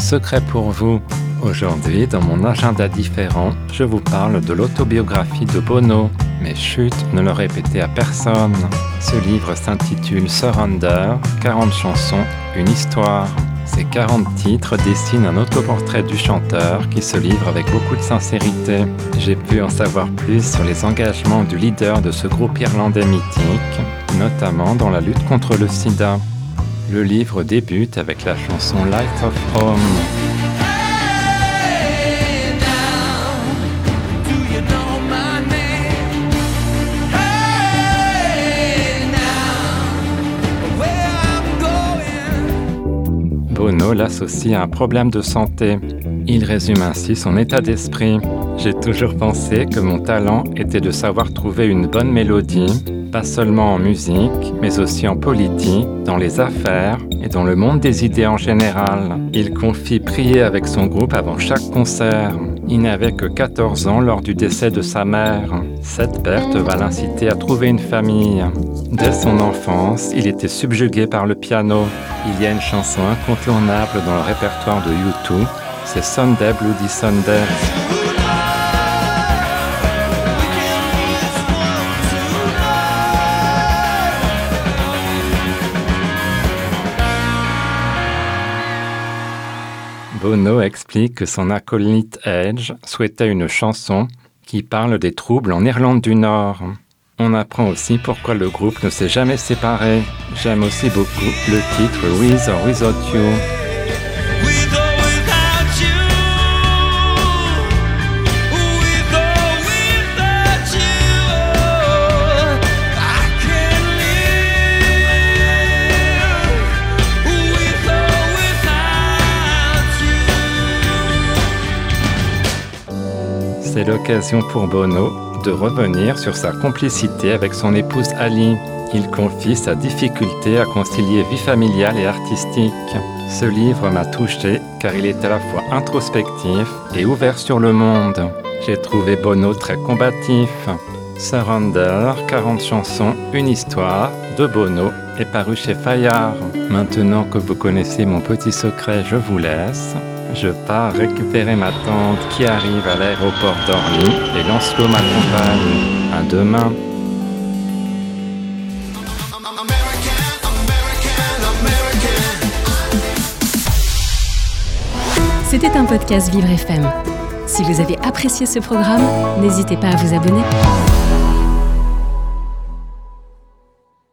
Secret pour vous. Aujourd'hui, dans mon agenda différent, je vous parle de l'autobiographie de Bono. Mais chut, ne le répétez à personne. Ce livre s'intitule Surrender, 40 chansons, une histoire. Ces 40 titres dessinent un autoportrait du chanteur qui se livre avec beaucoup de sincérité. J'ai pu en savoir plus sur les engagements du leader de ce groupe irlandais mythique, notamment dans la lutte contre le sida. Le livre débute avec la chanson Light of Home. Bono l'associe à un problème de santé. Il résume ainsi son état d'esprit. J'ai toujours pensé que mon talent était de savoir trouver une bonne mélodie, pas seulement en musique, mais aussi en politique, dans les affaires et dans le monde des idées en général. Il confie prier avec son groupe avant chaque concert. Il n'avait que 14 ans lors du décès de sa mère. Cette perte va l'inciter à trouver une famille. Dès son enfance, il était subjugué par le piano. Il y a une chanson incontournable dans le répertoire de U2, c'est Sunday Bloody Sunday. Bono explique que son acolyte Edge souhaitait une chanson qui parle des troubles en Irlande du Nord. On apprend aussi pourquoi le groupe ne s'est jamais séparé. J'aime aussi beaucoup le titre With or Without You. C'est l'occasion pour Bono de revenir sur sa complicité avec son épouse Ali. Il confie sa difficulté à concilier vie familiale et artistique. Ce livre m'a touché car il est à la fois introspectif et ouvert sur le monde. J'ai trouvé Bono très combatif. Surrender, 40 chansons, une histoire de Bono est paru chez Fayard. Maintenant que vous connaissez mon petit secret, je vous laisse. Je pars récupérer ma tante qui arrive à l'aéroport d'Orly et Lancelot m'accompagne. À demain. C'était un podcast Vivre FM. Si vous avez apprécié ce programme, n'hésitez pas à vous abonner.